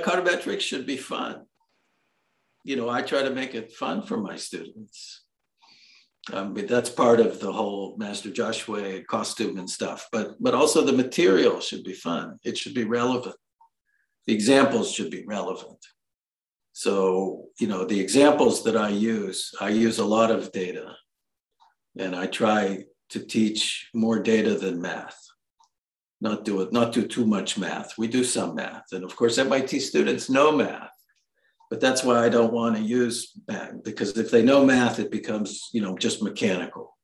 econometrics should be fun. You know, I try to make it fun for my students. Um, but that's part of the whole Master Joshway costume and stuff. But but also the material should be fun. It should be relevant. The examples should be relevant. So you know the examples that I use, I use a lot of data, and I try to teach more data than math. Not do it, not do too much math. We do some math, and of course MIT students know math but that's why I don't want to use math because if they know math, it becomes you know just mechanical.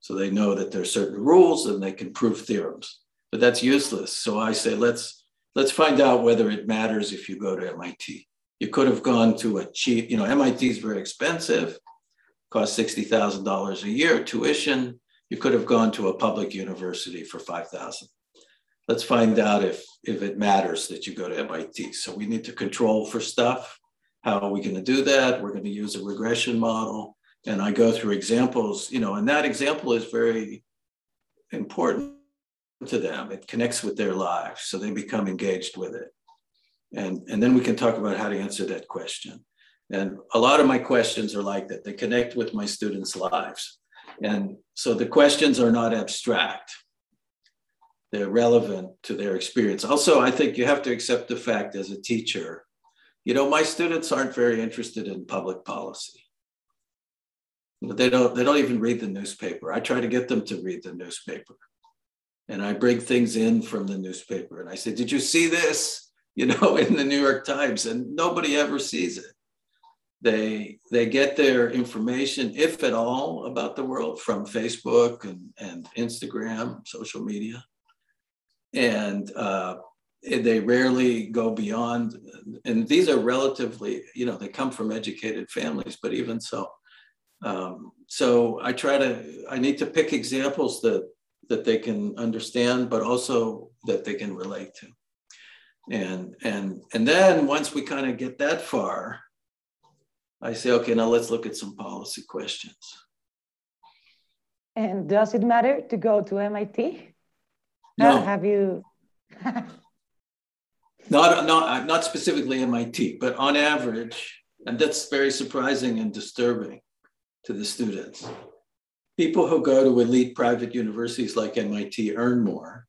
So they know that there are certain rules and they can prove theorems, but that's useless. So I say let's let's find out whether it matters if you go to MIT. You could have gone to a cheap, you know, MIT is very expensive, costs sixty thousand dollars a year tuition. You could have gone to a public university for five thousand let's find out if if it matters that you go to MIT. So we need to control for stuff. How are we going to do that? We're going to use a regression model. And I go through examples, you know, and that example is very important to them. It connects with their lives. So they become engaged with it. And, and then we can talk about how to answer that question. And a lot of my questions are like that. They connect with my students' lives. And so the questions are not abstract. They're relevant to their experience. Also, I think you have to accept the fact as a teacher you know, my students aren't very interested in public policy. They don't, they don't even read the newspaper. I try to get them to read the newspaper. And I bring things in from the newspaper. And I say, Did you see this? You know, in the New York Times, and nobody ever sees it. They they get their information, if at all, about the world from Facebook and, and Instagram, social media. And uh, they rarely go beyond and these are relatively you know they come from educated families but even so um, so i try to i need to pick examples that that they can understand but also that they can relate to. And and and then once we kind of get that far i say okay now let's look at some policy questions. And does it matter to go to mit no. have you Not, not, uh, not specifically MIT, but on average, and that's very surprising and disturbing to the students. People who go to elite private universities like MIT earn more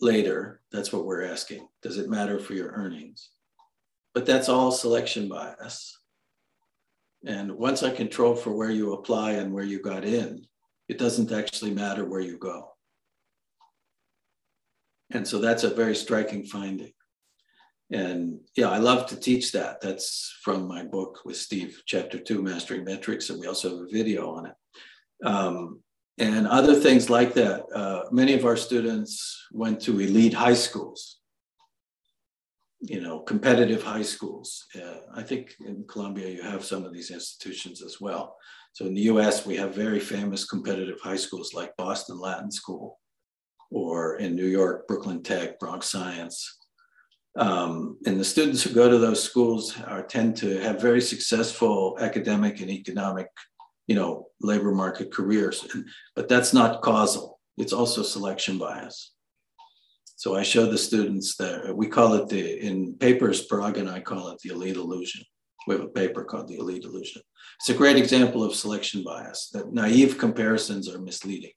later. That's what we're asking. Does it matter for your earnings? But that's all selection bias. And once I control for where you apply and where you got in, it doesn't actually matter where you go. And so that's a very striking finding. And yeah, I love to teach that. That's from my book with Steve, chapter two, Mastering Metrics, and we also have a video on it. Um, and other things like that. Uh, many of our students went to elite high schools, you know, competitive high schools. Uh, I think in Columbia you have some of these institutions as well. So in the US, we have very famous competitive high schools like Boston Latin School, or in New York, Brooklyn Tech, Bronx Science. Um, and the students who go to those schools are tend to have very successful academic and economic, you know, labor market careers. But that's not causal. It's also selection bias. So I show the students that we call it the in papers, Parag and I call it the elite illusion. We have a paper called the elite illusion. It's a great example of selection bias. That naive comparisons are misleading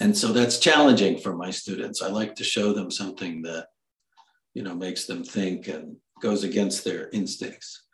and so that's challenging for my students. I like to show them something that you know makes them think and goes against their instincts